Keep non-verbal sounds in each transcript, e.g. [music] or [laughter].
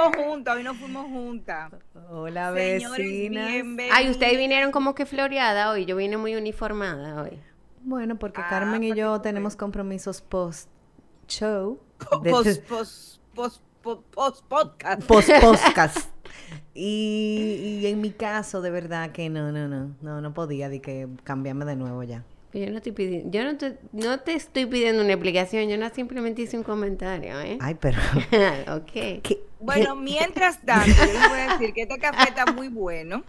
fuimos juntas, hoy no fuimos juntas. Hola, bienvenidos. Ay, ustedes vinieron como que floreada hoy. Yo vine muy uniformada hoy. Bueno, porque Ah, Carmen y para yo tenemos compromisos post-show. [laughs] Post, post, post, post, post podcast. post-podcast. [laughs] Y, y en mi caso, de verdad que no, no, no, no, no podía, de que cambiarme de nuevo ya. Yo no estoy pidiendo, yo no te, no te estoy pidiendo una explicación, yo no simplemente hice un comentario, ¿eh? Ay, pero... [laughs] ok. ¿qué- Bueno, mientras tanto, yo les voy a decir que este café está muy bueno.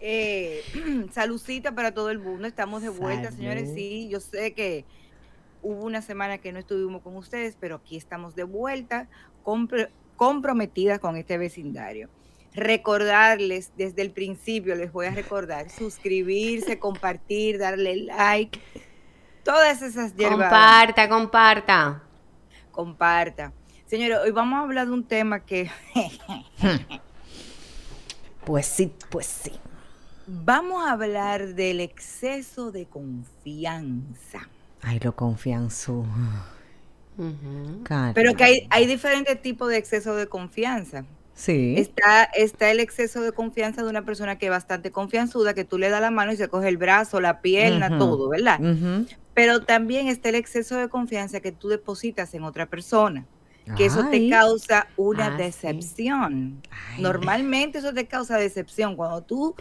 Eh, [clears throat] saludcita para todo el mundo. Estamos de vuelta, Salud. señores. Sí, yo sé que hubo una semana que no estuvimos con ustedes, pero aquí estamos de vuelta, compro- comprometidas con este vecindario. Recordarles desde el principio, les voy a recordar, suscribirse, compartir, darle like, todas esas hierbas Comparta, comparta. comparta. Señores, hoy vamos a hablar de un tema que Pues sí, pues sí. vamos a hablar del exceso de confianza. Ay, lo confianzo. Pero que hay, hay diferentes tipos de exceso de confianza. Sí. Está, está el exceso de confianza de una persona que es bastante confianzuda, que tú le das la mano y se coge el brazo, la pierna, todo, ¿verdad? Pero también está el exceso de confianza que tú depositas en otra persona, que eso te causa una Ah, decepción. Normalmente eso te causa decepción. Cuando tú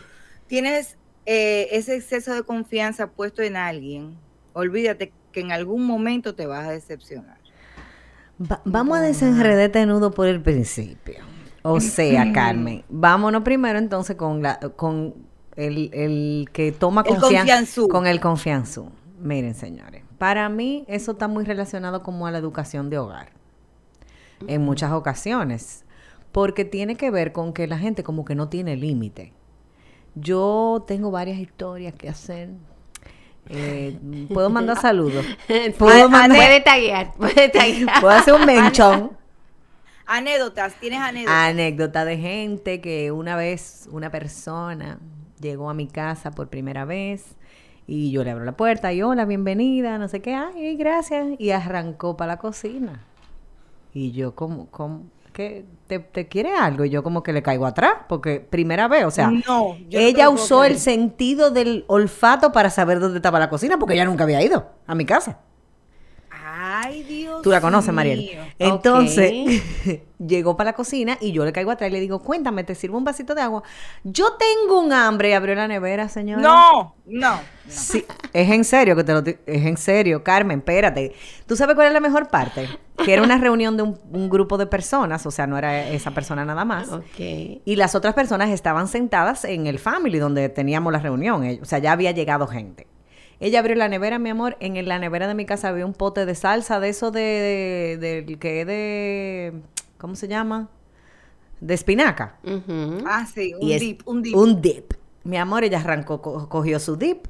tienes eh, ese exceso de confianza puesto en alguien, olvídate que en algún momento te vas a decepcionar. Va- vamos a desenredar este nudo por el principio. O sea, Carmen, vámonos primero entonces con la con el, el que toma confianza con el confianzú. Miren, señores, para mí eso está muy relacionado como a la educación de hogar. En muchas ocasiones, porque tiene que ver con que la gente como que no tiene límite. Yo tengo varias historias que hacer. Eh, puedo mandar [laughs] saludos. Puedo mandar- Puede taguear, puede taguear. [laughs] puedo hacer un menchón. [laughs] Anécdotas, ¿tienes anécdotas? Anécdota de gente que una vez una persona llegó a mi casa por primera vez y yo le abro la puerta y hola, bienvenida, no sé qué, ay, gracias, y arrancó para la cocina. Y yo como, como ¿qué? ¿Te, te quiere algo? Y yo como que le caigo atrás, porque primera vez, o sea, No, ella usó el sentido del olfato para saber dónde estaba la cocina, porque ella nunca había ido a mi casa. Ay, Dios Tú la conoces, Mariel. mío. Entonces, [laughs] llegó para la cocina y yo le caigo atrás y le digo, cuéntame, ¿te sirvo un vasito de agua? Yo tengo un hambre y abrió la nevera, señora. No, no. Sí, es en serio que te lo es en serio, Carmen, espérate. ¿Tú sabes cuál es la mejor parte? Que era una reunión de un, un grupo de personas, o sea, no era esa persona nada más. Ok. Y las otras personas estaban sentadas en el family donde teníamos la reunión. eh, O sea, ya había llegado gente. Ella abrió la nevera, mi amor. En la nevera de mi casa había un pote de salsa de eso de, de, del que es de, ¿cómo se llama? De espinaca. Ah, sí, un Y es dip, un dip. Un dip. Mi amor, ella arrancó, co- cogió su dip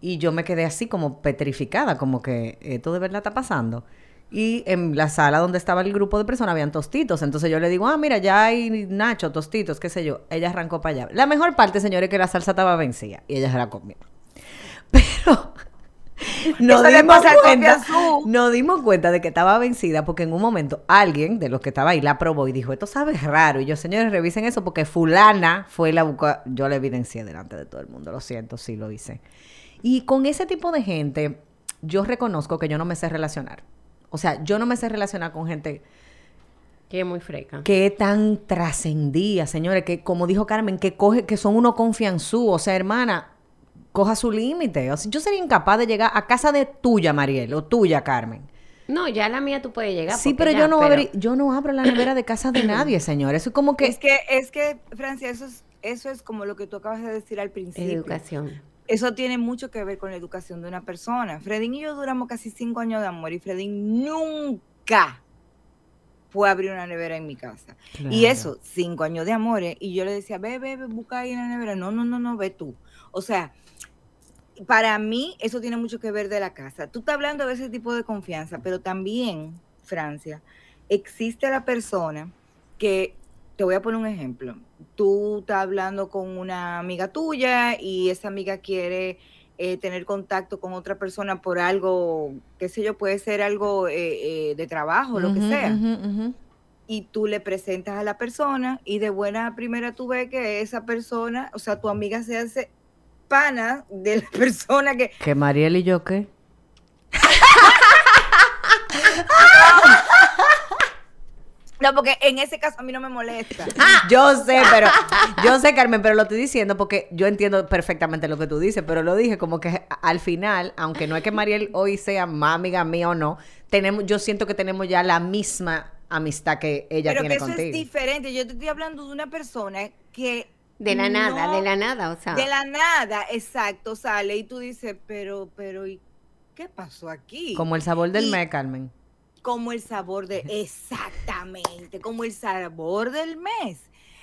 y yo me quedé así como petrificada, como que esto de verdad está pasando. Y en la sala donde estaba el grupo de personas habían tostitos. Entonces yo le digo, ah, mira, ya hay nacho, tostitos, qué sé yo. Ella arrancó para allá. La mejor parte, señores, es que la salsa estaba vencida y ella se la comió. [laughs] Pero nos dimos, cuenta, nos dimos cuenta de que estaba vencida porque en un momento alguien de los que estaba ahí la probó y dijo, esto sabe raro. Y yo, señores, revisen eso porque fulana fue la busca. Yo la evidencié delante de todo el mundo, lo siento, sí lo hice. Y con ese tipo de gente, yo reconozco que yo no me sé relacionar. O sea, yo no me sé relacionar con gente Que es muy freca. que tan trascendía, señores, que como dijo Carmen, que coge, que son uno confianzú, o sea, hermana, coja su límite. O sea, yo sería incapaz de llegar a casa de tuya, Mariel, o tuya, Carmen. No, ya la mía tú puedes llegar. Sí, pero ya, yo no abrí- yo no abro la nevera de casa de nadie, [coughs] señor. Eso es como que Es que, es que, Francia, eso es, eso es como lo que tú acabas de decir al principio. Educación. Eso tiene mucho que ver con la educación de una persona. Fredín y yo duramos casi cinco años de amor y Fredín nunca, fue abrir una nevera en mi casa. Y eso, cinco años de amores. Y yo le decía, ve, ve, ve, busca ahí en la nevera. No, no, no, no, ve tú. O sea, para mí eso tiene mucho que ver de la casa. Tú estás hablando de ese tipo de confianza, pero también, Francia, existe la persona que, te voy a poner un ejemplo. Tú estás hablando con una amiga tuya y esa amiga quiere eh, tener contacto con otra persona por algo, qué sé yo, puede ser algo eh, eh, de trabajo, lo que sea y tú le presentas a la persona y de buena primera tú ves que esa persona, o sea, tu amiga se hace pana de la persona que... Que Mariel y yo qué. No, porque en ese caso a mí no me molesta. Yo sé, pero yo sé, Carmen, pero lo estoy diciendo porque yo entiendo perfectamente lo que tú dices, pero lo dije como que al final, aunque no es que Mariel hoy sea más amiga mía o no, tenemos, yo siento que tenemos ya la misma amistad que ella Pero que tiene eso es contigo. diferente. Yo te estoy hablando de una persona que... De la nada, de la nada, o sea. De la nada, exacto, sale y tú dices, pero, pero, ¿y qué pasó aquí? Como el sabor del Y- mes, Carmen. como el sabor de [laughs] exactamente como el sabor del mes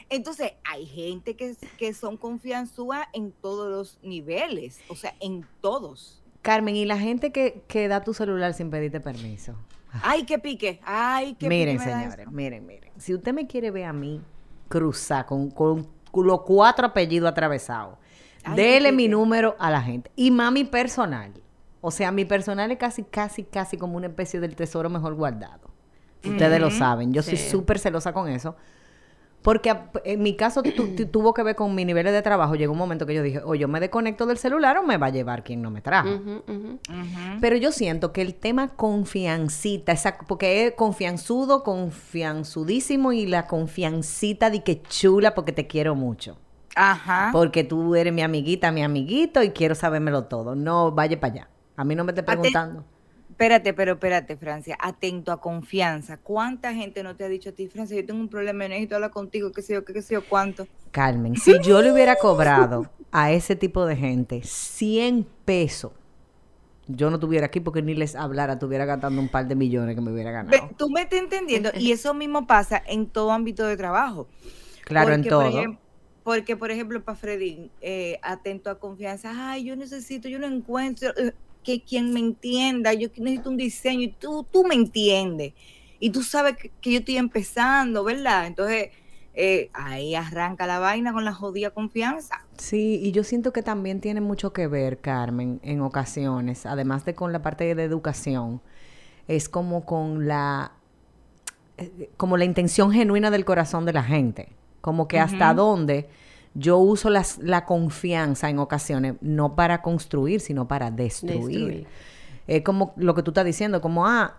entonces hay gente que, que son confianzúas en todos los niveles o sea en todos Carmen, ¿y la gente que, que da tu celular sin pedirte permiso? ay qué pique ay qué miren, pique señores, miren, miren. Si usted me quiere ver a mí cruzar con, con los cuatro apellidos atravesados, Ay, dele mi número a la gente. Y más mi personal. O sea, mi personal es casi, casi, casi como una especie del tesoro mejor guardado. Ustedes lo saben. Yo soy súper celosa con eso. Porque a- en mi caso tu- tu- [clears throat] tuvo que ver con mi niveles de trabajo. Llegó un momento que yo dije, o yo me desconecto del celular o me va a llevar quien no me trajo. Pero yo siento que el tema confiancita, esa, porque es confianzudo, confianzudísimo y la confiancita de que chula porque te quiero mucho. ajá Porque tú eres mi amiguita, mi amiguito y quiero sabérmelo todo. No vaya para allá. A mí no me estés Ate- preguntando. Espérate, pero espérate, Francia, atento a confianza. ¿Cuánta gente no te ha dicho a ti, Francia, yo tengo un problema, yo necesito hablar contigo, qué sé yo, qué, qué sé yo, cuánto? Carmen, si yo le hubiera cobrado a ese tipo de gente 100 pesos, yo no estuviera aquí porque ni les hablara, estuviera gastando un par de millones que me hubiera ganado. Tú me estás entendiendo, y eso mismo pasa en todo ámbito de trabajo. Claro, en por todo. porque, por ejemplo, para Freddy, eh, atento a confianza, ay, yo necesito, yo no encuentro eh, que quien me entienda, yo necesito un diseño y tú, tú me entiendes. Y tú sabes que, que yo estoy empezando, ¿verdad? Entonces, eh, ahí arranca la vaina con la jodida confianza. Sí, y yo siento que también tiene mucho que ver, Carmen, en ocasiones, además de con la parte de educación, es como con la eh, como la intención genuina del corazón de la gente, como que hasta dónde yo uso las- la confianza en ocasiones, no para construir, sino para destruir. Destruir. Es como lo que tú estás diciendo, como, ah,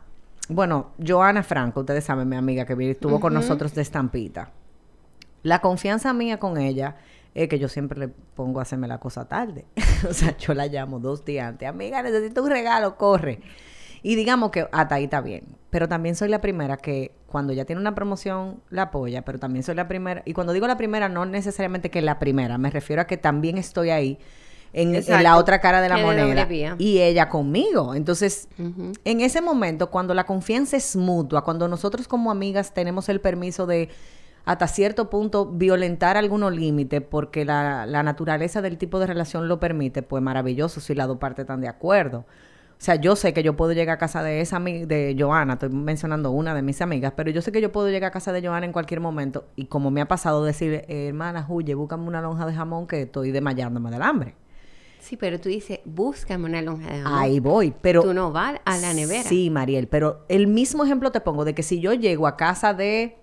bueno, Joana Franco, ustedes saben, mi amiga que estuvo con nosotros de estampita. La confianza mía con ella es que yo siempre le pongo a hacerme la cosa tarde. [laughs] o sea, yo la llamo dos días antes. Amiga, necesito un regalo, corre. Y digamos que hasta ahí está bien. Pero también soy la primera que cuando ya tiene una promoción la apoya, pero también soy la primera. Y cuando digo la primera, no necesariamente que la primera, me refiero a que también estoy ahí en, en la otra cara de la Que moneda. Y ella conmigo. Entonces, en ese momento, cuando la confianza es mutua, cuando nosotros como amigas tenemos el permiso de hasta cierto punto violentar algunos límites porque la, la naturaleza del tipo de relación lo permite, pues maravilloso si las dos partes están de acuerdo. O sea, yo sé que yo puedo llegar a casa de esa de Joana, estoy mencionando una de mis amigas, pero yo sé que yo puedo llegar a casa de Joana en cualquier momento y como me ha pasado decir, eh, hermana, huye, búscame una lonja de jamón que estoy desmayándome del hambre. Sí, pero tú dices, búscame una lonja de jamón. Ahí voy, pero... Tú no vas a la nevera. Sí, Mariel, pero el mismo ejemplo te pongo de que si yo llego a casa de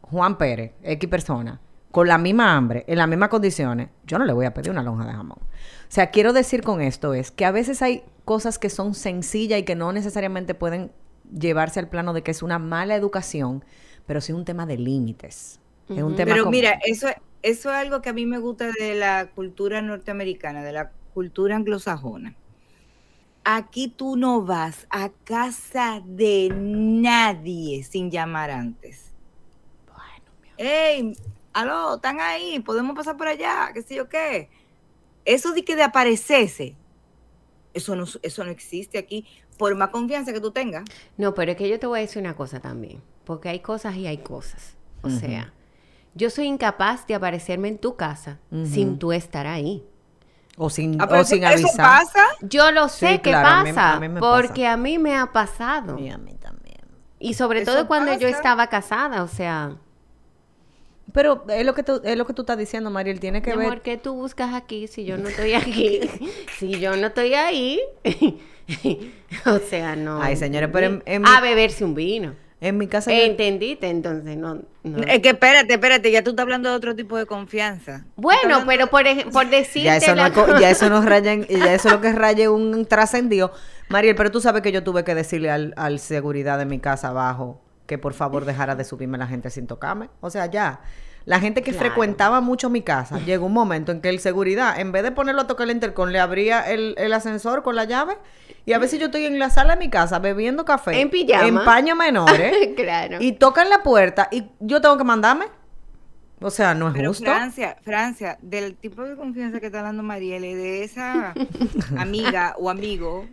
Juan Pérez, X persona, con la misma hambre, en las mismas condiciones, yo no le voy a pedir una lonja de jamón. O sea, quiero decir con esto es que a veces hay cosas que son sencillas y que no necesariamente pueden llevarse al plano de que es una mala educación, pero sí un tema de límites. Es un tema Pero como- mira, eso, eso es algo que a mí me gusta de la cultura norteamericana, de la cultura anglosajona. Aquí tú no vas a casa de nadie sin llamar antes. Hey, aló, están ahí, podemos pasar por allá, qué sé yo qué. Eso de que de aparecerse, eso no, eso no existe aquí, por más confianza que tú tengas. No, pero es que yo te voy a decir una cosa también. porque hay cosas y hay cosas. O sea, yo soy incapaz de aparecerme en tu casa sin tú estar ahí. O sin, Ah, o eso- sin eso avisar. pasa. Yo lo sé Sí, que claro, a mí- pasa, a mí me pasa. porque a mí me ha pasado. Y a mí también. Y sobre Eso todo cuando yo estaba casada, o sea, Pero es lo que tú, es lo que tú estás diciendo, Mariel, tiene que mi ver. amor, ¿qué tú buscas aquí si yo no estoy aquí? [laughs] si yo no estoy ahí. [laughs] o sea, no. Ay, señores, pero en- en a mi- beberse un vino. En mi casa yo- ¿Entendiste? Entonces, no. no. Es que espérate, espérate, ya tú estás hablando de otro tipo de confianza. Bueno, pero por, ej- por decirte ya eso, no la cosa- ya eso nos [laughs] raya en- ya eso es lo que raya un trascendido. Mariel, pero tú sabes que yo tuve que decirle al, al seguridad de mi casa abajo que por favor dejara de subirme la gente sin tocarme. O sea, ya. La gente que Claro. frecuentaba mucho mi casa, [laughs] llegó un momento en que el seguridad, en vez de ponerlo a tocar el intercom, le abría el, el ascensor con la llave. Y a veces yo estoy en la sala de mi casa bebiendo café. En pijama. En paño menores. [laughs] claro. y tocan la puerta y yo tengo que mandarme. O sea, no es Pero justo. Francia, Francia, del tipo de confianza que está hablando Marielle, de esa [laughs] amiga o amigo,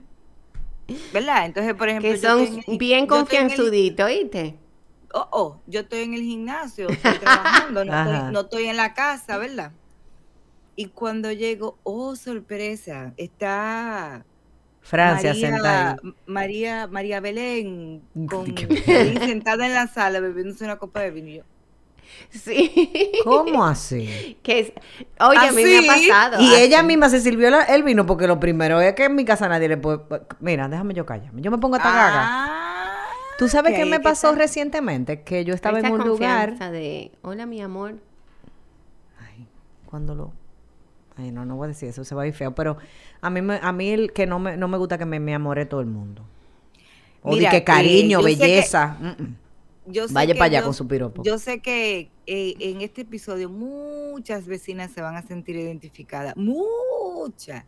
¿verdad? Entonces, por ejemplo, que son el- bien confianzuditos, ¿oíste? oh, oh, yo estoy en el gimnasio, estoy trabajando, no estoy, no estoy en la casa, ¿verdad? Y cuando llego, oh, sorpresa, está Francia María, sentada. María, María Belén [laughs] con, sentada en la sala bebiéndose una copa de vino. Y yo, [laughs] Sí. ¿Cómo así? que es, oye, a mí me ha pasado. Y así. ella misma se sirvió la- el vino porque lo primero es que en mi casa nadie le puede... Mira, déjame yo callarme. Yo me pongo a gaga. ah, ¿Tú sabes que qué me pasó está. recientemente? Que yo estaba en un lugar... de, hola, mi amor. Ay, cuando lo... Ay, no, no voy a decir eso, se va a ir feo. Pero a mí, me, a mí el que no me, no me gusta que me, me amore todo el mundo. O Mira, de que cariño, que- belleza. mm, mm. Yo sé Vaya que para allá yo- con su piropo. Yo sé que eh, en este episodio muchas vecinas se van a sentir identificadas. Muchas.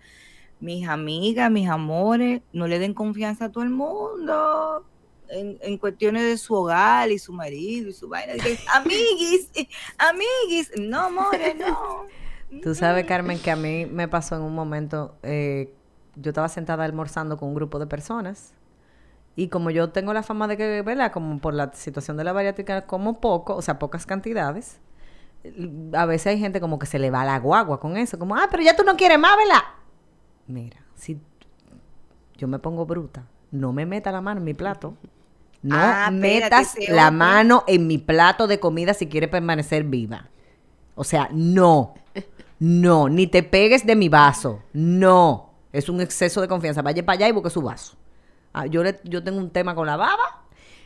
Mis amigas, mis amores, no le den confianza a todo el mundo. En, en cuestiones de su hogar y su marido y su vaina. [laughs] Amiguis, eh, amiguis. No, amores, no. Tú sabes, Carmen, que a mí me pasó en un momento, eh, yo estaba sentada almorzando con un grupo de personas y como yo tengo la fama de que, ¿verdad? Como por la situación de la bariátrica, como poco, o sea, pocas cantidades, a veces hay gente como que se le va la guagua con eso, como, ah, pero ya tú no quieres más, ¿verdad? Mira, si yo me pongo bruta, no me meta la mano en mi plato. No Ah, metas la mano en mi plato de comida si quieres permanecer viva. O sea, no. No, ni te pegues de mi vaso. No. Es un exceso de confianza. Vaya para allá y busque su vaso. Ah, yo, le- yo tengo un tema con la baba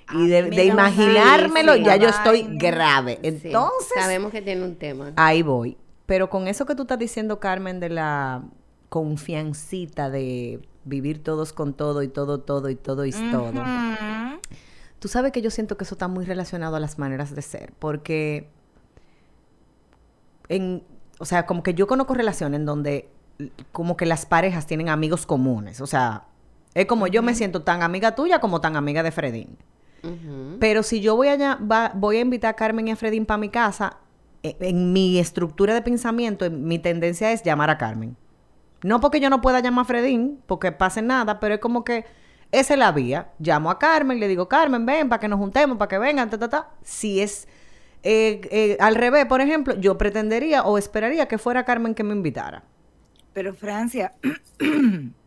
A y mí de, imaginármelo ya yo estoy grave. Sí, Entonces, sabemos que tiene un tema. ahí voy. Pero con eso que tú estás diciendo, Carmen, de la confiancita de vivir todos con todo y todo, todo y todo y todo. Tú sabes que yo siento que eso está muy relacionado a las maneras de ser, porque en, o sea, como que yo conozco relaciones en donde como que las parejas tienen amigos comunes, o sea, es como yo me siento tan amiga tuya como tan amiga de Fredín. Pero si yo voy a, va- voy a invitar a Carmen y a Fredín para mi casa, e- en, mi estructura de pensamiento, en- mi tendencia es llamar a Carmen. No porque yo no pueda llamar a Fredín, porque pase nada, pero es como que esa es la vía. Llamo a Carmen, le digo, Carmen, ven para que nos juntemos, para que vengan, ta, ta, ta. Si es eh, eh, al revés, por ejemplo, yo pretendería o esperaría que fuera Carmen que me invitara. Pero Francia, [clears throat]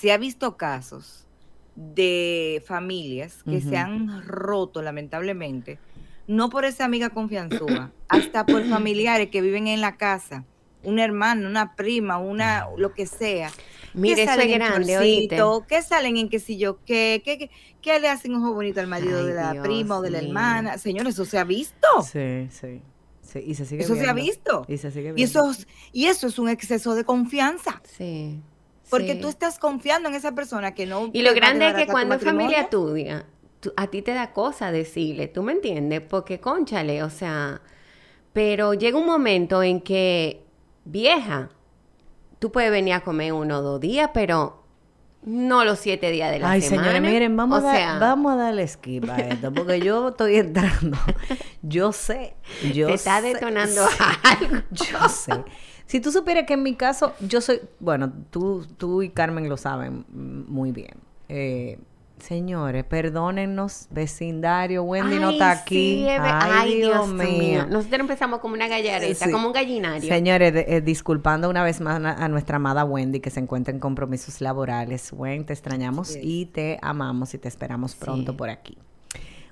se ha visto casos de familias que se han roto lamentablemente, no por esa amiga confianzuda, hasta por familiares que viven en la casa, un hermano, una prima, una lo que sea. Mire, que eso es grande, oíste. que salen en qué sé yo, qué, qué, qué, qué le hacen ojo bonito al marido Ay, de la Dios prima o de la hermana. Señores, eso se ha visto. Sí, sí. Sí, y se sigue Eso se ha visto. Y se sigue Y eso, es- y eso es un exceso de confianza. Sí. Porque sí. tú estás confiando en esa persona que no. Y lo grande es que cuando es familia tuya, tú- a ti te da cosa decirle, ¿tú me entiendes? Porque, conchale, o sea, pero llega un momento en que, vieja, tú puedes venir a comer uno o dos días, pero no los siete días de la Ay, semana. señores, miren, vamos, o a, dar- sea, vamos a darle skip a [laughs] esto, porque yo estoy entrando. Yo sé, yo te está sé, detonando sí, [laughs] algo. Yo sé. Si tú supieras que en mi caso, yo soy, bueno, tú, tú y Carmen lo saben muy bien. Eh, Señores, perdónennos, vecindario, Wendy no está aquí. sí, Ay, Dios, mío. Nosotros empezamos como una gallareta, Sí. como un gallinario. Señores, de- eh, disculpando una vez más a, a nuestra amada Wendy que se encuentra en compromisos laborales. Wendy, te extrañamos y te amamos y te esperamos pronto Sí. por aquí.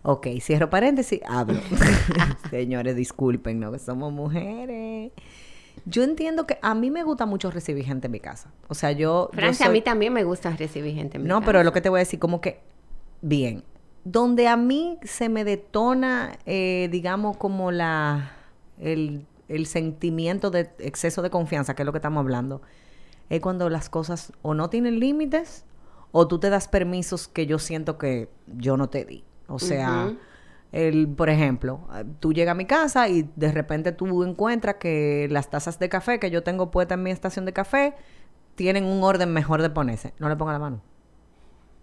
Ok, cierro paréntesis, hablo. [laughs] [laughs] Señores, disculpen, ¿no? Que somos mujeres. Yo entiendo que a mí me gusta mucho recibir gente en mi casa. O sea, yo... yo Francia, a mí también me gusta recibir gente en mi no, casa. pero lo que te voy a decir, como que, bien, donde a mí se me detona, eh, digamos, como la, el, el sentimiento de exceso de confianza, que es lo que estamos hablando, es cuando las cosas o no tienen límites o tú te das permisos que yo siento que yo no te di. O sea. El, por ejemplo, tú llegas a mi casa y de repente tú encuentras que las tazas de café que yo tengo puestas en mi estación de café tienen un orden mejor de ponerse. No le ponga la mano.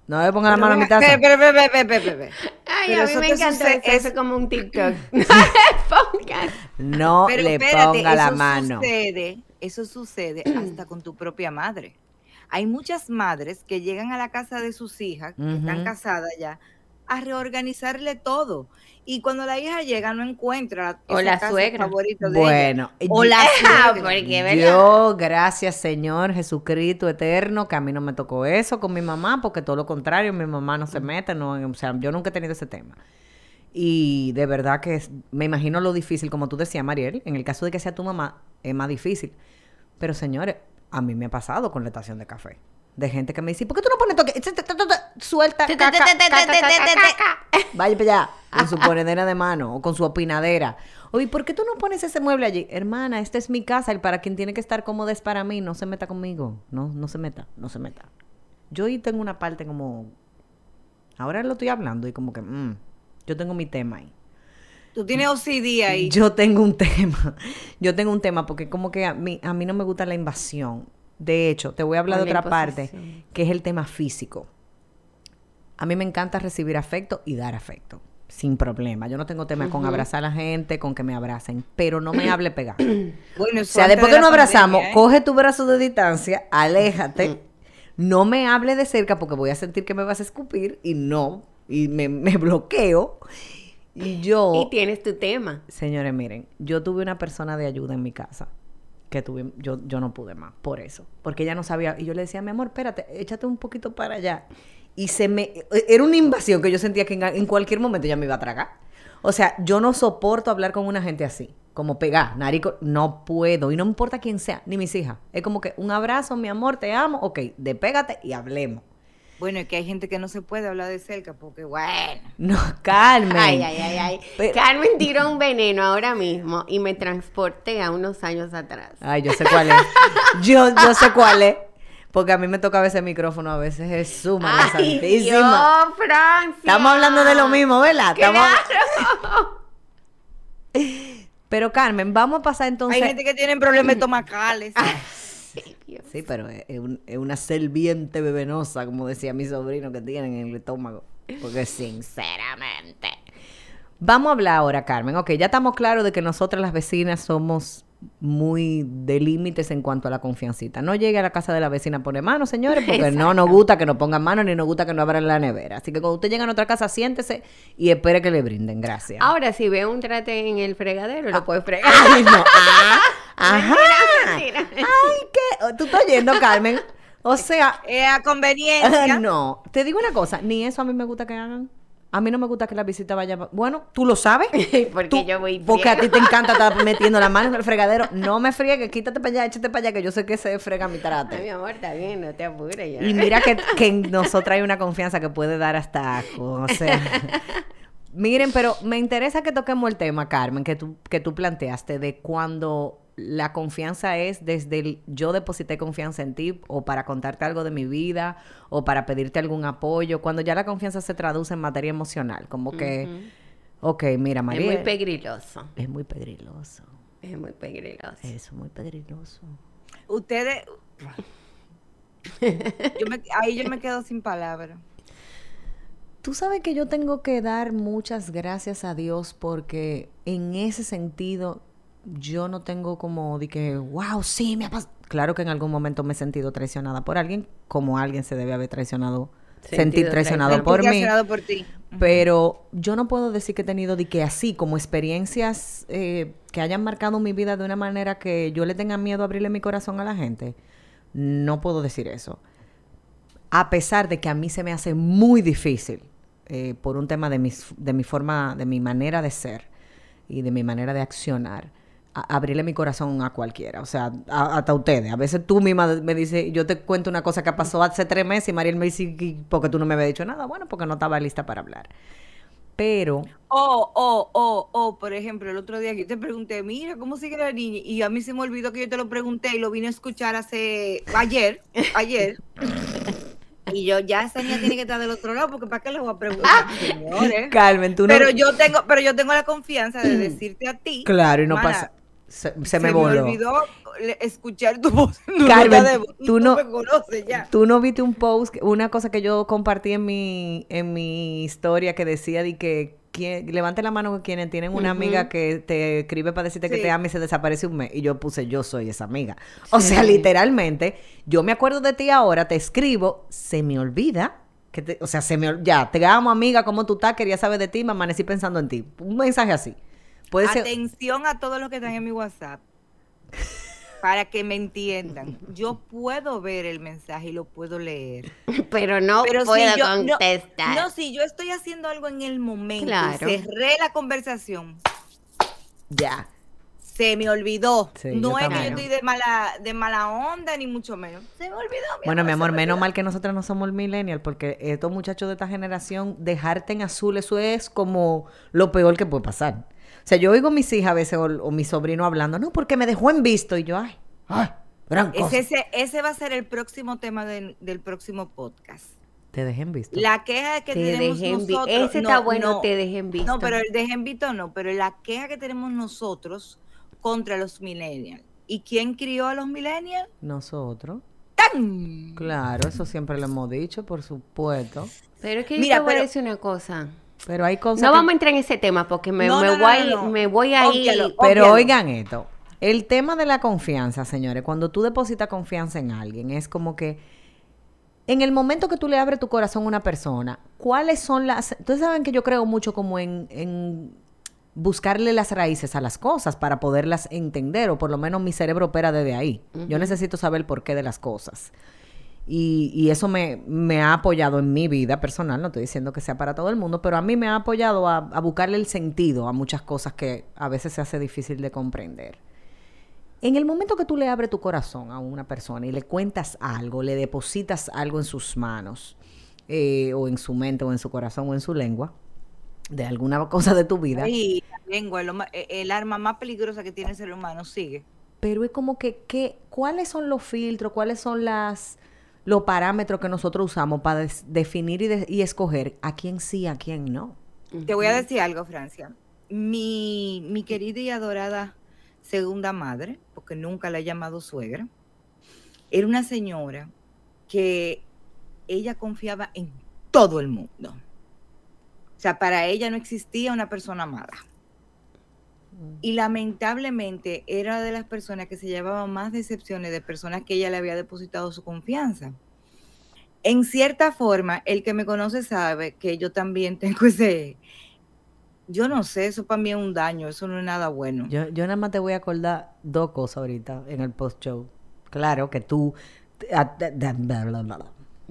No le ponga la mano a mi taza. Pero, pero, pero, pero, pero, pero. Ay, Pero a mí eso me encanta sucede- eso, eso es- como un TikTok. [laughs] No le pongas. No Pero le espérate, ponga la eso mano. Sucede, eso sucede hasta con tu propia madre. Hay muchas madres que llegan a la casa de sus hijas, que están casadas ya, a reorganizarle todo. Y cuando la hija llega, no encuentra O la casa suegra. favorita de ella. Bueno, O yo- la [laughs] Ah, suegra. porque, ¿verdad? Yo, gracias Señor Jesucristo eterno, que a mí no me tocó eso con mi mamá, porque todo lo contrario, mi mamá no se mete, no, o sea, yo nunca he tenido ese tema. Y de verdad que es- me imagino lo difícil, como tú decías, Mariel, en el caso de que sea tu mamá, es más difícil. Pero señores, a mí me ha pasado con la estación de café. De gente que me dice, ¿por qué tú no pones toque? Suelta, caca, caca, caca, caca. Vaya para allá, con su [laughs] ponedera de mano o con su opinadera. Oye, ¿por qué tú no pones ese mueble allí? Hermana, esta es mi casa, el para quien tiene que estar cómodo es para mí, no se meta conmigo. No, no se meta, no se meta. Yo ahí tengo una parte como... Ahora lo estoy hablando y como que... mm, yo tengo mi tema ahí. Tú tienes OCD ahí. Yo tengo un [laughs] tema. Yo tengo un tema porque como que a mí, a mí no me gusta la invasión. De hecho, te voy a hablar de otra parte, que es el tema físico. A mí me encanta recibir afecto y dar afecto, sin problema. Yo no tengo tema con abrazar a la gente, con que me abracen, pero no me hable pegar. [clears throat] Bueno, O sea, después que nos abrazamos, coge tu brazo de distancia, aléjate, no me hable de cerca porque voy a sentir que me vas a escupir y no, y me, me bloqueo. Y yo... Y tienes tu tema. Señores, miren, yo tuve una persona de ayuda en mi casa que tuve, yo, yo no pude más, por eso, porque ella no sabía, y yo le decía, mi amor, espérate, échate un poquito para allá. Y se me, era una invasión que yo sentía que en, en cualquier momento ya me iba a tragar. O sea, yo no soporto hablar con una gente así, como pegar, narico, no puedo, y no me importa quién sea, ni mis hijas. Es como que un abrazo, mi amor, te amo, ok, despégate y hablemos. Bueno, es que hay gente que no se puede hablar de cerca porque, bueno. [laughs] No, Carmen. Ay, ay, ay, ay. Carmen tiró un veneno ahora mismo y me transporté a unos años atrás. Ay, yo sé cuál es. Yo, yo sé cuál es. Porque a mí me toca a veces el micrófono, a veces Jesús, María Ay, Santísima. Dios, Francia. Estamos hablando de lo mismo, ¿verdad? Estamos-. [laughs] Pero Carmen, vamos a pasar entonces. Hay gente que tiene problemas estomacales. Dios. Sí, pero es, es un- es una serviente bebenosa, como decía mi sobrino que tienen en el estómago. Porque sinceramente. Vamos a hablar ahora, Carmen. Ok, ya estamos claros de que nosotras las vecinas somos muy de límites en cuanto a la confiancita. No llegue a la casa de la vecina a poner mano, señores, porque no nos gusta que nos pongan mano ni nos gusta que nos abran la nevera. Así que cuando usted llega a nuestra casa, siéntese y espere que le brinden. Gracias. Ahora, si ve un trate en el fregadero, lo puede fregar. Ay, no. [laughs] Ah, ajá. Mentira, mentira. Ay, ¿qué? ¿Tú estás oyendo, Carmen? O sea, [laughs] Es a conveniencia. [laughs] no. Te digo una cosa, ni eso a mí me gusta que hagan. A mí no me gusta que la visita vaya. Bueno, tú lo sabes. [laughs] Porque Tú- yo voy Porque a ti te encanta estar [laughs] metiendo la mano en el fregadero. No me friegues, quítate para allá, échate para allá, que yo sé que se frega mi Ay, mi trate. amor, está bien, no te apures ya. Y mira que, que en [laughs] nosotras hay una confianza que puede dar hasta asco. O sea. Miren, pero me interesa que toquemos el tema, Carmen, que tú, que tú planteaste de cuando la confianza es desde el yo deposité confianza en ti o para contarte algo de mi vida o para pedirte algún apoyo, cuando ya la confianza se traduce en materia emocional, como que, ok, mira, Es María, muy pegriloso. es muy pegriloso, Es muy pegriloso. eso es muy pegriloso. Ustedes. [laughs] Yo me- ahí yo me quedo sin palabras. Tú sabes que yo tengo que dar muchas gracias a Dios porque en ese sentido yo no tengo como de que, wow, sí, me ha pasado. Claro que en algún momento me he sentido traicionada por alguien, como alguien se debe haber traicionado sentir traicionado por mí. Traicionado por ti. Pero yo no puedo decir que he tenido de que así, como experiencias eh, que hayan marcado mi vida de una manera que yo le tenga miedo a abrirle mi corazón a la gente. No puedo decir eso. A pesar de que a mí se me hace muy difícil eh, por un tema de, mis, de mi forma, de mi manera de ser y de mi manera de accionar, a- abrirle mi corazón a cualquiera. O sea, a- hasta ustedes. A veces tú misma me dices, yo te cuento una cosa que pasó hace tres meses y Mariel me dice, "¿Y ¿por qué tú no me habías dicho nada? Bueno, porque no estaba lista para hablar. Pero, O, o, o, o, por ejemplo, el otro día yo te pregunté, mira, ¿cómo sigue la niña? Y a mí se me olvidó que yo te lo pregunté y lo vine a escuchar hace, ayer, ayer. Y yo, ya esa niña tiene que estar del otro lado, porque ¿para qué le voy a preguntar, señores? Carmen, tú no... Pero yo tengo, pero yo tengo la confianza de decirte a ti. Claro, y no mana, pasa... Se, se me voló. olvidó escuchar tu voz. tu Carmen, nota de voz. tú no- me conoces ya. Tú no viste un post, una cosa que yo compartí en mi, en mi historia que decía de que quien, levante la mano quienes tienen una amiga que te escribe para decirte que te ama y se desaparece un mes. Y yo puse, yo soy esa amiga. O sea, literalmente, yo me acuerdo de ti ahora, te escribo, se me olvida. Que te- o sea, se me ya, te amo amiga, ¿cómo tú estás? Quería saber de ti, me amanecí pensando en ti. Un mensaje así. Puede ser... Atención a todos los que están en mi WhatsApp. Para que me entiendan. Yo puedo ver el mensaje y lo puedo leer. [laughs] Pero no Pero si puedo yo- contestar. No, si yo estoy haciendo algo en el momento, y Claro. cerré la conversación, Ya. Se me olvidó. Sí, no es que yo estoy de mala, de mala onda, ni mucho menos. Se me olvidó. Bueno, mi amor, me menos mal que nosotros no somos millennial, porque estos muchachos de esta generación, dejarte en azul, eso es como lo peor que puede pasar. O sea, yo oigo a mis hijas a veces o, o mi sobrino hablando, no, porque me dejó en visto, y yo, ay, ay, gran cosa. Es ese, ese va a ser el próximo tema del- del próximo podcast. Te dejé en visto. La queja que te tenemos nosotros. Ese está no, bueno, no, te dejé en visto. No, pero el dejen visto no, pero la queja que tenemos nosotros contra los millennials. ¿Y quién crió a los millennials? Nosotros. ¡Tan! Claro, eso siempre lo hemos dicho, por supuesto. Pero es que Mira, yo te voy pero- a decir una cosa. Pero hay cosas. No que- vamos a entrar en ese tema porque me, No, me no, no, voy, no, no. me voy a ir. Óbvialo. Pero oigan esto, el tema de la confianza, señores, cuando tú depositas confianza en alguien, es como que en el momento que tú le abres tu corazón a una persona, ¿cuáles son las... Ustedes saben que yo creo mucho como en, en buscarle las raíces a las cosas para poderlas entender, o por lo menos mi cerebro opera desde ahí. Yo necesito saber el porqué de las cosas. Y, y eso me, me ha apoyado en mi vida personal, no estoy diciendo que sea para todo el mundo, pero a mí me ha apoyado a, a buscarle el sentido a muchas cosas que a veces se hace difícil de comprender. En el momento que tú le abres tu corazón a una persona y le cuentas algo, le depositas algo en sus manos, eh, o en su mente, o en su corazón, o en su lengua, de alguna [laughs] cosa de tu vida, Ay, la lengua, eh, el arma más peligrosa que tiene el ser humano, sigue. pero es como que, que ¿cuáles son los filtros? ¿Cuáles son las los parámetros que nosotros usamos para des- definir y, de- y escoger a quién sí, a quién no? Te voy a decir algo, Francia. Mi, mi querida y adorada segunda madre, porque nunca la he llamado suegra, era una señora que ella confiaba en todo el mundo. O sea, para ella no existía una persona mala. Y lamentablemente era de las personas que se llevaban más decepciones de personas que ella le había depositado su confianza. En cierta forma, el que me conoce sabe que yo también [laughs] tengo ese, yo no sé, eso para mí es un daño, eso no es nada bueno. Yo, yo nada más te voy a acordar dos cosas ahorita en el post-show. Claro que tú...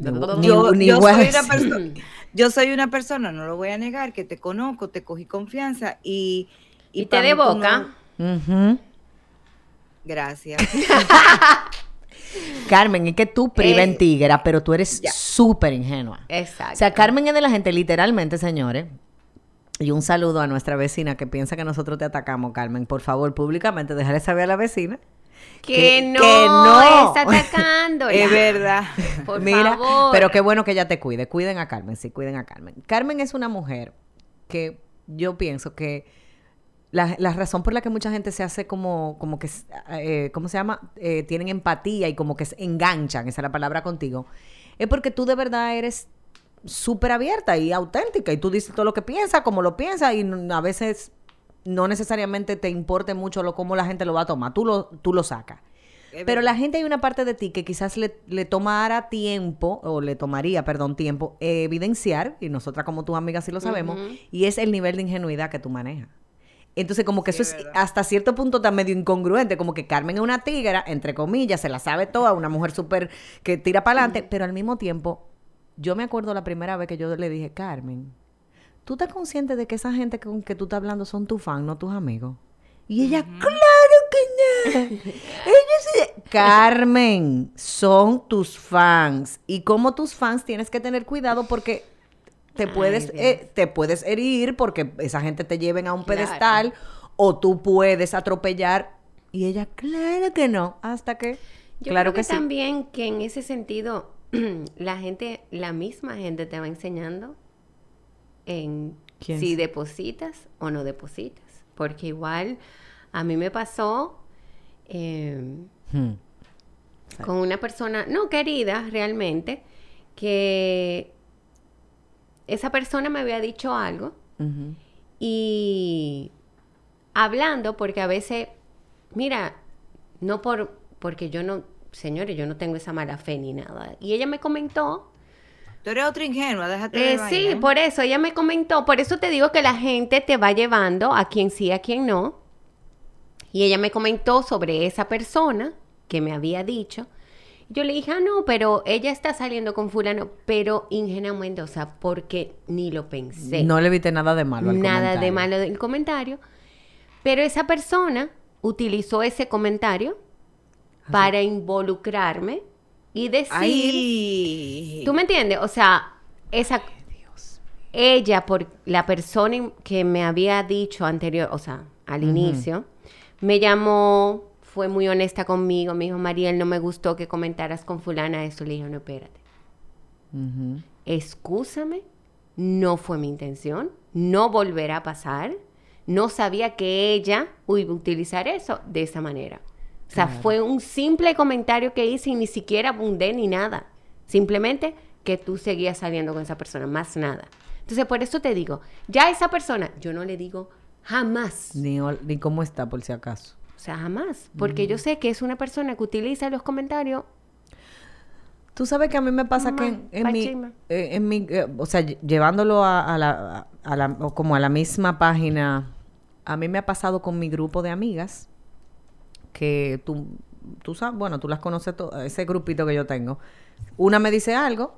Ni- yo, ni soy una persona, [laughs] yo soy una persona, no lo voy a negar, que te conozco, te cogí confianza y... Y, te de boca. Gracias. [laughs] Carmen, es que tú priva en Eh, tigra, pero tú eres súper ingenua. Exacto. O sea, Carmen es de la gente, literalmente, señores. Y un saludo a nuestra vecina que piensa que nosotros te atacamos, Carmen. Por favor, públicamente, déjale saber a la vecina. Que, que- no, que no. está atacando. [laughs] es verdad. Por Mira, favor. pero qué bueno que ella te cuide. Cuiden a Carmen, sí, cuiden a Carmen. Carmen es una mujer que yo pienso que la, la razón por la que mucha gente se hace como, como que, eh, ¿cómo se llama? Eh, tienen empatía y como que se enganchan, esa es la palabra contigo, es porque tú de verdad eres súper abierta y auténtica y tú dices todo lo que piensas, como lo piensas y a veces no necesariamente te importe mucho lo cómo la gente lo va a tomar, tú lo, tú lo sacas. Pero la gente hay una parte de ti que quizás le, le tomara tiempo, o le tomaría, perdón, tiempo, eh, evidenciar, y nosotras como tus amigas sí lo sabemos, y es el nivel de ingenuidad que tú manejas. Entonces, como que Sí, eso es verdad. hasta cierto punto está medio incongruente, como que Carmen es una tigra, entre comillas, se la sabe toda, una mujer súper que tira para adelante, pero al mismo tiempo, yo me acuerdo la primera vez que yo le dije, Carmen, ¿tú estás consciente de que esa gente con que tú estás hablando son tus fans, no tus amigos? Y ella, claro que no. [laughs] Ellos sí- Carmen, son tus fans. Y como tus fans tienes que tener cuidado porque te puedes, eh, te puedes herir porque esa gente te lleven a un Claro. pedestal o tú puedes atropellar. Y ella, claro que no. Hasta que, Yo claro creo que, que, sí. también que en ese sentido [clears throat] la gente, la misma gente te va enseñando en ¿Quién si depositas o no depositas. Porque igual a mí me pasó eh, Hmm. con una persona, no querida realmente, que esa persona me había dicho algo y hablando, porque a veces, mira, no por, porque yo no, señores, yo no tengo esa mala fe ni nada. Y ella me comentó, Tú eres otra ingenua, déjate de eh, vaina, sí, ¿eh? por eso, ella me comentó, por eso te digo que la gente te va llevando a quien sí, a quien no. Y ella me comentó sobre esa persona que me había dicho. Yo le dije, ah, no, pero ella está saliendo con fulano, pero ingenuamente, o sea, porque ni lo pensé. No le viste nada de malo al nada de malo del comentario. Pero esa persona utilizó ese comentario para involucrarme y decir, Ay. ¿tú me entiendes? O sea, esa ella por la persona que me había dicho anterior, o sea, al inicio, me llamó, fue muy honesta conmigo, me dijo, Mariel, no me gustó que comentaras con fulana eso. Le dije, no, espérate Ujú. excúsame, no fue mi intención, no volverá a pasar, no sabía que ella iba a utilizar eso de esa manera. O sea, fue un simple comentario que hice y ni siquiera abundé ni nada. Simplemente que tú seguías saliendo con esa persona, más nada. Entonces, por eso te digo, ya esa persona, yo no le digo jamás. Ni, cómo está, por si acaso. O sea, jamás. Porque yo sé que es una persona que utiliza los comentarios Tú sabes que a mí me pasa que en, mi, eh, en mi, eh, o sea, lle- llevándolo a, a la, a la- o como a la misma página, a mí me ha pasado con mi grupo de amigas que tú, tú sabes, bueno, tú las conoces, to- ese grupito que yo tengo. Una me dice algo,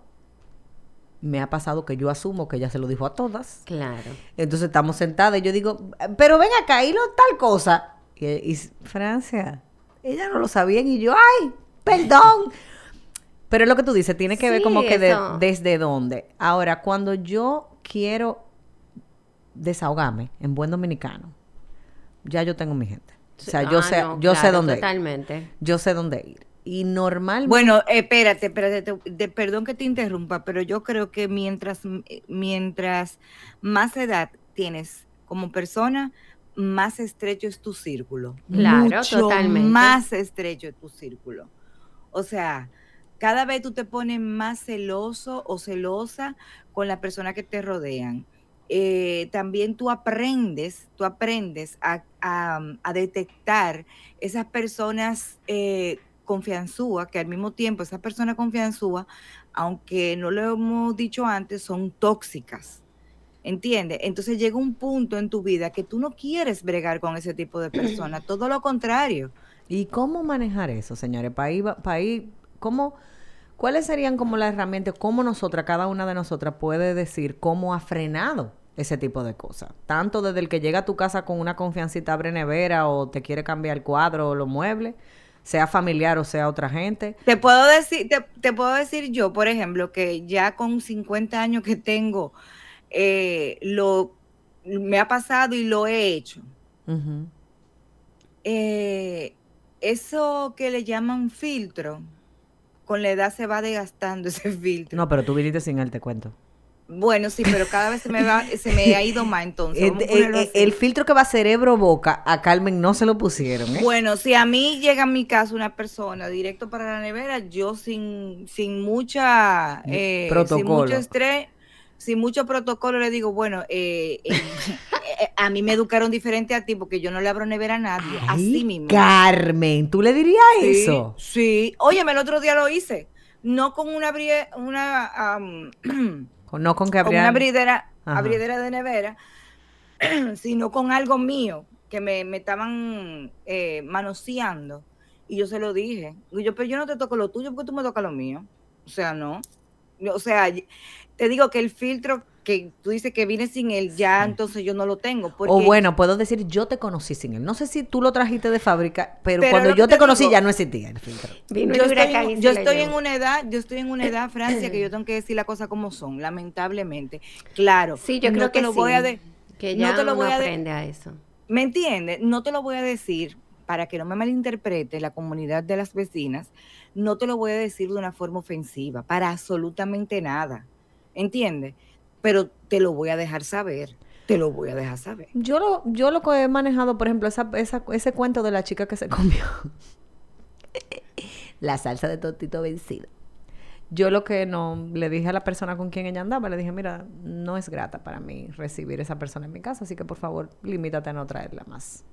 me ha pasado que yo asumo que ella se lo dijo a todas. Claro. Entonces estamos sentadas y yo digo, pero ven acá, y lo tal cosa. Y, y Francia, ella no lo sabía y yo, ay, perdón. [laughs] Pero es lo que tú dices, tiene que ver como que de- desde dónde. Ahora, cuando yo quiero desahogarme en buen dominicano, ya yo tengo mi gente. O sea, yo Ah, sé, no, yo sé dónde ir. Totalmente. Yo sé dónde ir. Y normalmente Bueno, espérate, espérate, te- de- perdón que te interrumpa, pero yo creo que mientras, mientras más edad tienes como persona, más estrecho es tu círculo. Claro, Mucho totalmente. Más estrecho es tu círculo. O sea, cada vez tú te pones más celoso o celosa con la persona que te rodean. Eh, también tú aprendes, tú aprendes a, a- a detectar esas personas eh, confianzúas, que al mismo tiempo esas personas confianzúas, aunque no lo hemos dicho antes, son tóxicas. ¿Entiendes? Entonces llega un punto en tu vida que tú no quieres bregar con ese tipo de personas, [clears throat] todo lo contrario. ¿Y cómo manejar eso, señores? Para ir, pa' ir- ¿cómo, ¿Cuáles serían como las herramientas? ¿Cómo nosotras, cada una de nosotras, puede decir cómo ha frenado ese tipo de cosas? Tanto desde el que llega a tu casa con una confiancita, abre nevera o te quiere cambiar el cuadro o los muebles, sea familiar o sea otra gente. Te puedo decir, te, te puedo decir yo, por ejemplo, que ya con 50 años que tengo, eh, lo me ha pasado y lo he hecho. Eh, eso que le llaman filtro, con la edad se va desgastando [laughs] ese filtro. No, pero tú viniste sin él, te cuento. Bueno, sí, pero cada vez se me va, se me ha ido más entonces. El, vamos a el- filtro que va cerebro-boca, a Carmen no se lo pusieron, ¿eh? Bueno, si a mí llega a mi casa una persona directo para la nevera, yo sin, sin mucha eh, sin Protocolo. mucho estrés, sin mucho protocolo, le digo, bueno, eh, eh, eh, a mí me educaron diferente a ti porque yo no le abro nevera a nadie, así Ay, mismo. Carmen, ¿tú le dirías Sí, eso? Sí, óyeme, el otro día lo hice, no con una una [clears throat] No con que habría... una abridera, de nevera, [clears throat] sino con algo mío que me, me estaban eh, manoseando. Y yo se lo dije. Y yo, pero yo no te toco lo tuyo porque tú me tocas lo mío. O sea, no. O sea, te digo que el filtro que tú dices que viene sin él, ya Sí. entonces yo no lo tengo. Porque O bueno, puedo decir, yo te conocí sin él. No sé si tú lo trajiste de fábrica, pero, Pero cuando yo te te conocí digo- ya no existía el filtro. Vino yo estoy, en, yo estoy una edad, yo estoy en una edad, [clears throat] Francia, que yo tengo que decir las cosas como son, lamentablemente. Claro. Sí, yo no creo te que lo sí. voy a de- que no ya te lo voy a de- aprende a eso. ¿Me entiendes? No te lo voy a decir para que no me malinterprete la comunidad de las vecinas, no te lo voy a decir de una forma ofensiva, para absolutamente nada. ¿Entiendes? Pero te lo voy a dejar saber, te lo voy a dejar saber. Yo lo, yo lo que he manejado, por ejemplo, esa, ese cuento de la chica que se comió [laughs] la salsa de totito vencido. Yo lo que no le dije a la persona con quien ella andaba, le dije, mira, no es grata para mí recibir esa persona en mi casa, así que por favor, limítate a no traerla más.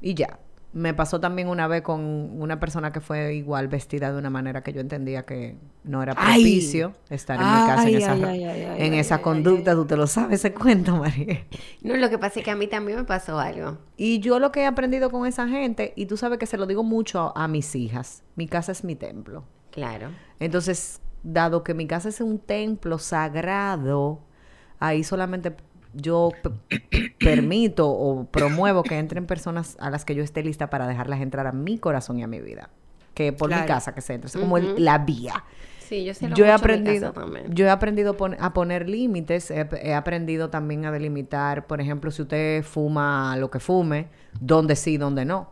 Y ya. Me pasó también una vez con una persona que fue igual vestida de una manera que yo entendía que no era Ay. propicio estar en mi casa Ay, en esa, en esa conducta. Tú te lo sabes ese cuento, María. No, lo que pasa es que a mí también me pasó algo. Y yo lo que he aprendido con esa gente, y tú sabes que se lo digo mucho a, a mis hijas, mi casa es mi templo. Claro. Entonces, dado que mi casa es un templo sagrado, ahí solamente yo permito o promuevo que entren personas a las que yo esté lista para dejarlas entrar a mi corazón y a mi vida. Que por mi casa que se entre. Es como el- la vía. Sí, yo Yo he aprendido, yo he aprendido pon- a poner límites, he, he aprendido también a delimitar, por ejemplo, si usted fuma lo que fume, dónde sí, dónde no.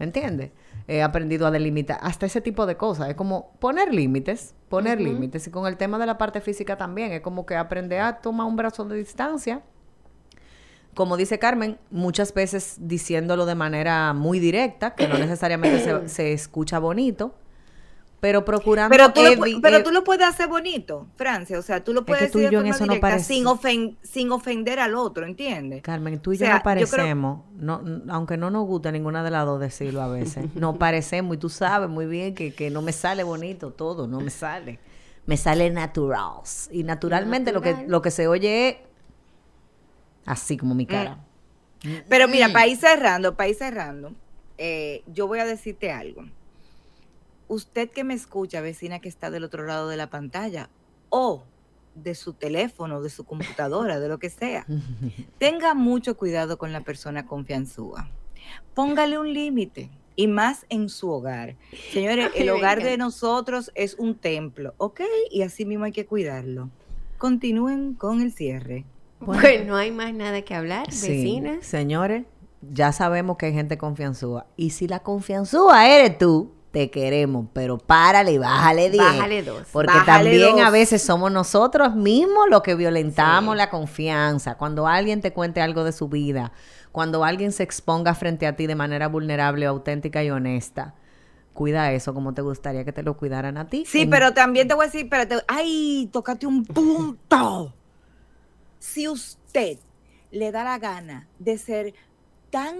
¿Entiende? He aprendido a delimitar hasta ese tipo de cosas. Es como poner límites, poner límites. Y con el tema de la parte física también, es como que aprender a tomar un brazo de distancia. Como dice Carmen, muchas veces diciéndolo de manera muy directa, que no [clears throat] necesariamente se, se escucha bonito, pero procurando Pero tú, lo, pero eh, tú lo puedes hacer bonito, Francia. O sea, tú lo que puedes y decir yo de en forma no directa, sin, ofen- sin ofender al otro, ¿entiendes? Carmen, tú y O yo no yo creo- parecemos, no, aunque no nos gusta ninguna de las dos decirlo a veces, [laughs] no parecemos y tú sabes muy bien que, que no me sale bonito todo, no me sale. Me sale natural. Y naturalmente lo que lo que se oye es así como mi cara. Pero mira, para ir cerrando, para ir cerrando, eh, yo voy a decirte algo. Usted que me escucha, vecina que está del otro lado de la pantalla, o de su teléfono, de su computadora, de lo que sea, [laughs] tenga mucho cuidado con la persona confianzúa. Póngale un límite. Y más en su hogar. Señores, Ay, el hogar venga. de nosotros es un templo, ¿ok? Y así mismo hay que cuidarlo. Continúen con el cierre. Bueno, no hay más nada que hablar, Sí, vecinas. señores, ya sabemos que hay gente confianzúa. Y si la confianzúa eres tú, te queremos, pero párale y bájale 10. Bájale dos. Porque Bájale también a veces somos nosotros mismos los que violentamos Sí. la confianza. Cuando alguien te cuente algo de su vida, cuando alguien se exponga frente a ti de manera vulnerable, auténtica y honesta, cuida eso como te gustaría que te lo cuidaran a ti. Sí, En- pero también te voy a decir, espérate, ay, tócate un punto. Si usted le da la gana de ser tan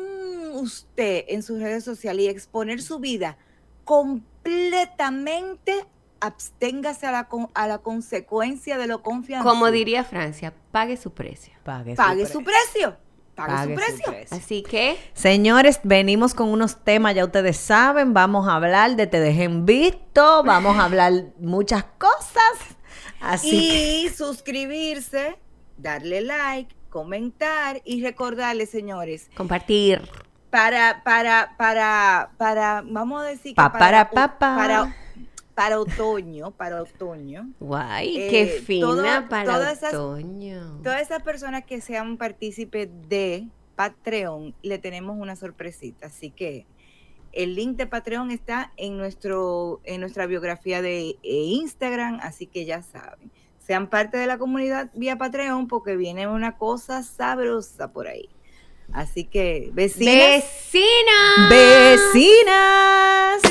usted en sus redes sociales y exponer su vida completamente, absténgase a la, a la consecuencia de lo confianza. Como diría Francia, pague su precio. Pague su pague precio. su precio. Pague, Pague su su precio. Así que, Señores, venimos con unos temas, ya ustedes saben, vamos a hablar de Te Dejen Visto, vamos a hablar muchas cosas. Así que Y suscribirse, darle like, comentar y recordarles, señores, compartir. para, para, para, para, vamos a decir que Pa, para, pa, pa. para, para otoño, para otoño, Guay, Eh, qué fina para todas esas- otoño. todas esas personas que sean partícipes de Patreon, le tenemos una sorpresita. Así que el link de Patreon está en, nuestro, en nuestra biografía de eh, Instagram, así que ya saben sean parte de la comunidad vía Patreon porque viene una cosa sabrosa por ahí. Así que, vecinas. Vecinas. Vecinas.